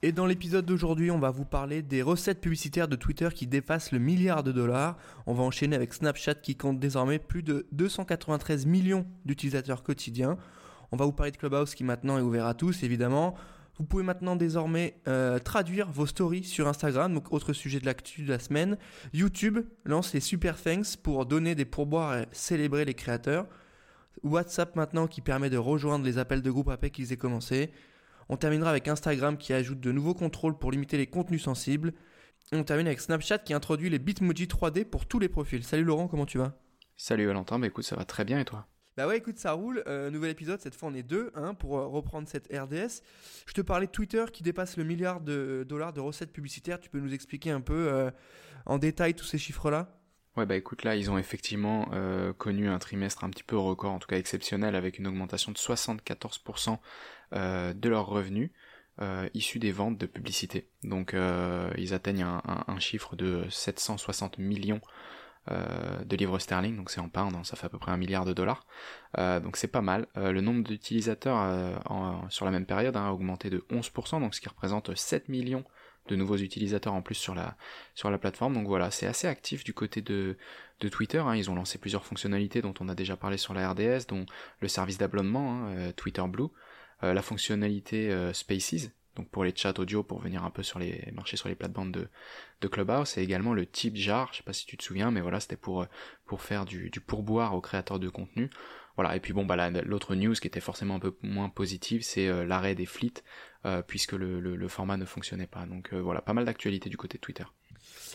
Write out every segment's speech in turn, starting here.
et dans l'épisode d'aujourd'hui, on va vous parler des recettes publicitaires de Twitter qui dépassent le milliard de dollars. On va enchaîner avec Snapchat qui compte désormais plus de 293 millions d'utilisateurs quotidiens. On va vous parler de Clubhouse qui maintenant est ouvert à tous, évidemment. Vous pouvez maintenant désormais euh, traduire vos stories sur Instagram, donc autre sujet de l'actu de la semaine. YouTube lance les Super Thanks pour donner des pourboires et célébrer les créateurs. WhatsApp maintenant qui permet de rejoindre les appels de groupe après qu'ils aient commencé. On terminera avec Instagram qui ajoute de nouveaux contrôles pour limiter les contenus sensibles. Et on termine avec Snapchat qui introduit les Bitmoji 3D pour tous les profils. Salut Laurent, comment tu vas? Salut Valentin, bah écoute, ça va très bien et toi? Bah ouais, écoute, ça roule. Euh, nouvel épisode, cette fois on est deux, hein, pour euh, reprendre cette RDS. Je te parlais de Twitter qui dépasse le milliard de dollars de recettes publicitaires. Tu peux nous expliquer un peu euh, en détail tous ces chiffres-là? Ouais bah écoute là ils ont effectivement euh, connu un trimestre un petit peu record, en tout cas exceptionnel, avec une augmentation de 74% euh, de leurs revenus euh, issus des ventes de publicité. Donc ils atteignent un, chiffre de 760 millions de livres sterling, donc c'est en pound, hein, ça fait à peu près un milliard de dollars. Donc c'est pas mal. le nombre d'utilisateurs sur la même période hein, a augmenté de 11%, donc ce qui représente 7 millions de nouveaux utilisateurs en plus sur la sur la plateforme. Donc voilà, c'est assez actif du côté de Twitter. Hein. Ils ont lancé plusieurs fonctionnalités dont on a déjà parlé sur la RDS, dont le service d'abonnement hein, euh, Twitter Blue, euh, la fonctionnalité euh, Spaces. Donc pour les chats audio, pour venir un peu sur les marcher sur les plates-bandes de, de Clubhouse, et également le type jar, je sais pas si tu te souviens, mais voilà, c'était pour faire du, pourboire aux créateurs de contenu. Voilà, et puis bon, bah l'autre news qui était forcément un peu moins positive, c'est l'arrêt des flits euh, puisque le, le, format ne fonctionnait pas. Donc euh, voilà, pas mal d'actualités du côté de Twitter.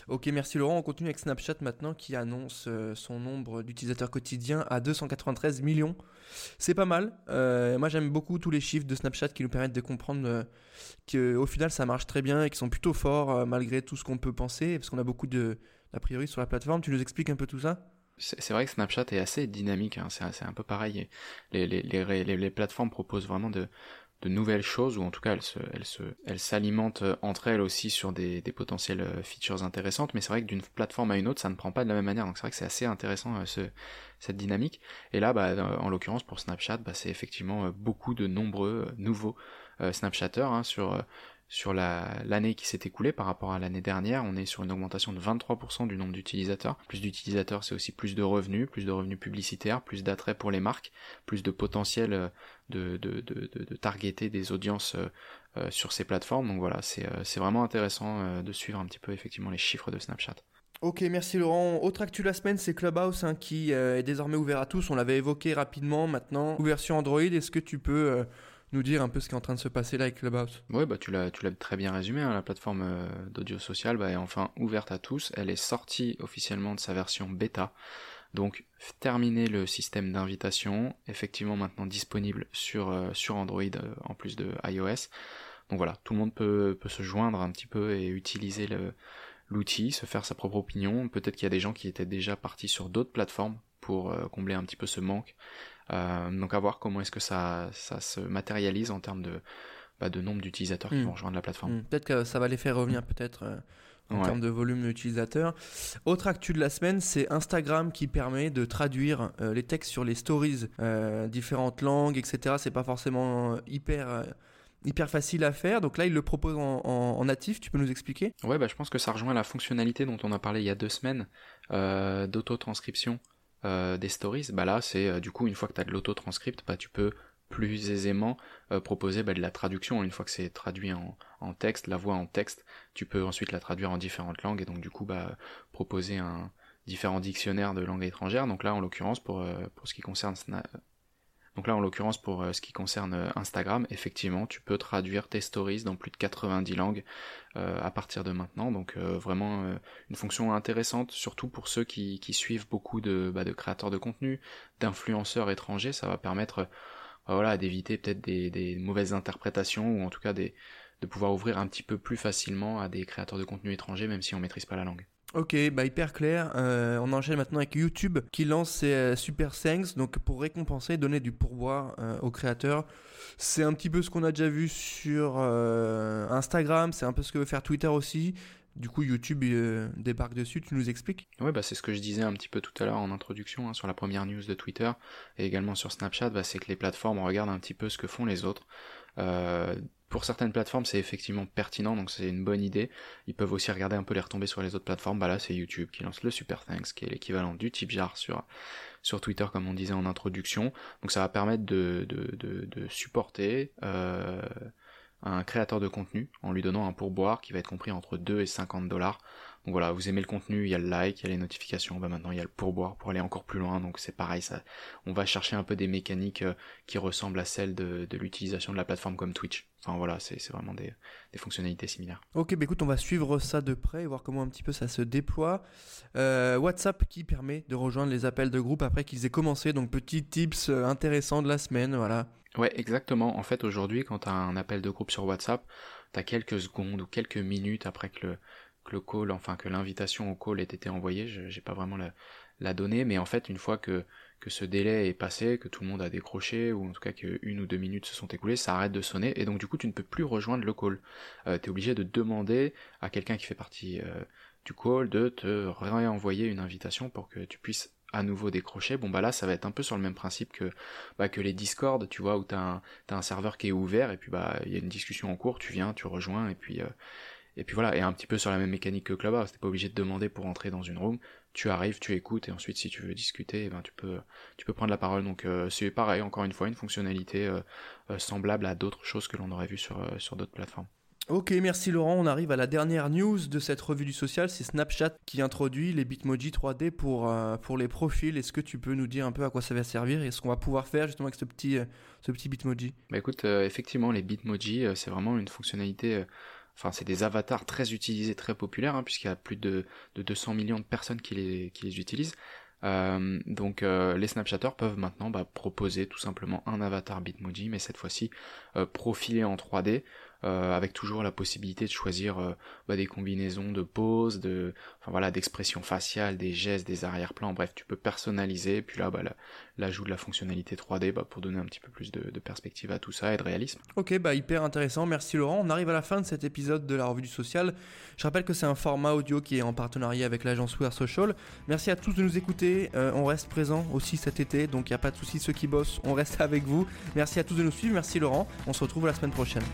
Ok, merci Laurent. On continue avec Snapchat maintenant qui annonce euh, son nombre d'utilisateurs quotidiens à 293 millions. C'est pas mal. moi j'aime beaucoup tous les chiffres de Snapchat qui nous permettent de comprendre qu'au final ça marche très bien et qu'ils sont plutôt forts malgré tout ce qu'on peut penser, parce qu'on a beaucoup de d'a priori sur la plateforme. Tu nous expliques un peu tout ça? C'est vrai que Snapchat est assez dynamique, hein. c'est un peu pareil. Les, les, les, les, plateformes proposent vraiment de, de nouvelles choses ou en tout cas elles se elles se elles s'alimentent euh, entre elles aussi sur des, potentielles euh, features intéressantes. Mais c'est vrai que d'une plateforme à une autre ça ne prend pas de la même manière. Donc c'est vrai que c'est assez intéressant euh, ce, cette dynamique. Et là bah en l'occurrence pour Snapchat bah, c'est effectivement beaucoup de nombreux nouveaux Snapchatters hein, sur sur l'année qui s'est écoulée par rapport à l'année dernière, on est sur une augmentation de 23% du nombre d'utilisateurs. Plus d'utilisateurs, c'est aussi plus de revenus, plus de revenus publicitaires, plus d'attrait pour les marques, plus de potentiel euh, de, targeter des audiences euh, euh, sur ces plateformes. Donc voilà, c'est vraiment intéressant de suivre un petit peu effectivement les chiffres de Snapchat. Ok, merci Laurent. Autre actu la semaine, c'est Clubhouse hein, qui est désormais ouvert à tous. On l'avait évoqué rapidement. Maintenant, ouverture Android. Est-ce que tu peux nous dire un peu ce qui est en train de se passer là avec Clubhouse Oui, bah tu l'as très bien résumé. Hein, la plateforme euh, d'audio social bah, est enfin ouverte à tous. Elle est sortie officiellement de sa version bêta. Donc terminer le système d'invitation, effectivement maintenant disponible sur euh, Android euh, en plus de iOS. Donc voilà, tout le monde peut peut se joindre un petit peu et utiliser l'outil, se faire sa propre opinion. Peut-être qu'il y a des gens qui étaient déjà partis sur d'autres plateformes pour combler un petit peu ce manque donc à voir comment est-ce que ça, ça se matérialise en termes de, bah, de nombre d'utilisateurs qui hmm. vont rejoindre la plateforme. Hmm. Peut-être que ça va les faire revenir peut-être euh, en termes de volume d'utilisateurs. Autre actu de la semaine, c'est Instagram qui permet de traduire euh, les textes sur les stories, différentes langues, etc. C'est pas forcément hyper hyper facile à faire. Donc là, il le propose en, en, natif. Tu peux nous expliquer? Ouais, bah je pense que ça rejoint la fonctionnalité dont on a parlé il y a deux semaines euh, d'auto-transcription euh, des stories, bah là c'est euh, du coup une fois que tu as de l'auto-transcript, bah tu peux plus aisément euh, proposer bah, de la traduction une fois que c'est traduit en, texte, la voix en texte, tu peux ensuite la traduire en différentes langues et donc du coup bah proposer un différents dictionnaires de langues étrangères. Donc là en l'occurrence pour pour ce qui concerne donc là, en l'occurrence, pour euh, ce qui concerne euh, Instagram, effectivement, tu peux traduire tes stories dans plus de 90 langues euh, à partir de maintenant. Donc vraiment une fonction intéressante, surtout pour ceux qui, suivent beaucoup de, bah, de créateurs de contenu, d'influenceurs étrangers. Ça va permettre bah, voilà, d'éviter peut-être des, mauvaises interprétations ou en tout cas de pouvoir ouvrir un petit peu plus facilement à des créateurs de contenu étrangers, même si on maîtrise pas la langue. Ok, bah hyper clair. Euh, on enchaîne maintenant avec YouTube qui lance ses euh, Super Thanks, donc pour récompenser, donner du pourboire euh, aux créateurs. C'est un petit peu ce qu'on a déjà vu sur Instagram, c'est un peu ce que veut faire Twitter aussi. Du coup, YouTube débarque dessus, tu nous expliques? Ouais, bah c'est ce que je disais un petit peu tout à l'heure en introduction hein, sur la première news de Twitter et également sur Snapchat, bah, c'est que les plateformes regardent un petit peu ce que font les autres. Euh, pour certaines plateformes, c'est effectivement pertinent, donc c'est une bonne idée. Ils peuvent aussi regarder un peu les retombées sur les autres plateformes. Bah là, c'est YouTube qui lance le Super Thanks, qui est l'équivalent du tip jar sur, sur Twitter, comme on disait en introduction. Donc ça va permettre de, de, de, de supporter euh, un créateur de contenu en lui donnant un pourboire qui va être compris entre 2 et 50 dollars donc voilà, vous aimez le contenu, il y a le like, il y a les notifications, bah maintenant il y a le pourboire pour aller encore plus loin, donc c'est pareil, ça, on va chercher un peu des mécaniques euh, qui ressemblent à celles de, l'utilisation de la plateforme comme Twitch. Enfin voilà, c'est vraiment des, fonctionnalités similaires. Ok, bah écoute, on va suivre ça de près et voir comment un petit peu ça se déploie. Euh, WhatsApp qui permet de rejoindre les appels de groupe après qu'ils aient commencé, donc petit tips euh, intéressants de la semaine, voilà. Ouais, exactement. En fait, aujourd'hui, quand tu as un appel de groupe sur WhatsApp, tu as quelques secondes ou quelques minutes après que le, que le call, enfin que l'invitation au call ait été envoyée, je j'ai pas vraiment la, donnée, mais en fait une fois que, ce délai est passé, que tout le monde a décroché, ou en tout cas qu'une ou deux minutes se sont écoulées, ça arrête de sonner, et donc du coup tu ne peux plus rejoindre le call. Euh, tu es obligé de demander à quelqu'un qui fait partie euh, du call de te réenvoyer une invitation pour que tu puisses à nouveau décrocher. Bon bah là ça va être un peu sur le même principe que, bah, les Discord, tu vois, où t'as un, as un serveur qui est ouvert et puis bah il y a une discussion en cours, tu viens, tu rejoins et puis euh, et puis voilà, et un petit peu sur la même mécanique que Clubhouse, t'es pas obligé de demander pour entrer dans une room, tu arrives, tu écoutes, et ensuite si tu veux discuter, eh ben tu peux tu peux prendre la parole. Donc euh, c'est pareil, encore une fois, une fonctionnalité euh, euh, semblable à d'autres choses que l'on aurait vu sur, sur d'autres plateformes. Ok, merci Laurent. On arrive à la dernière news de cette revue du social. C'est Snapchat qui introduit les Bitmoji 3D pour, pour les profils. Est-ce que tu peux nous dire un peu à quoi ça va servir et ce qu'on va pouvoir faire justement avec ce petit, ce petit Bitmoji? Bah écoute, effectivement, les Bitmoji, c'est vraiment une fonctionnalité Enfin, c'est des avatars très utilisés, très populaires, hein, puisqu'il y a plus de, de, 200 millions de personnes qui les, utilisent. Euh, donc euh, les Snapchatters peuvent maintenant bah, proposer tout simplement un avatar Bitmoji, mais cette fois-ci euh, profilé en 3D, euh, avec toujours la possibilité de choisir euh, bah, des combinaisons de poses, enfin voilà, d'expressions faciales, des gestes, des arrière-plans. Bref, tu peux personnaliser. puis là, bah, l'ajout de la fonctionnalité 3D bah, pour donner un petit peu plus de, perspective à tout ça et de réalisme. Ok, bah hyper intéressant. Merci Laurent. On arrive à la fin de cet épisode de la revue du social. Je rappelle que c'est un format audio qui est en partenariat avec l'agence We Social. Merci à tous de nous écouter. Euh, on reste présent aussi cet été, donc il n'y a pas de souci. Ceux qui bossent, on reste avec vous. Merci à tous de nous suivre. Merci Laurent. On se retrouve la semaine prochaine.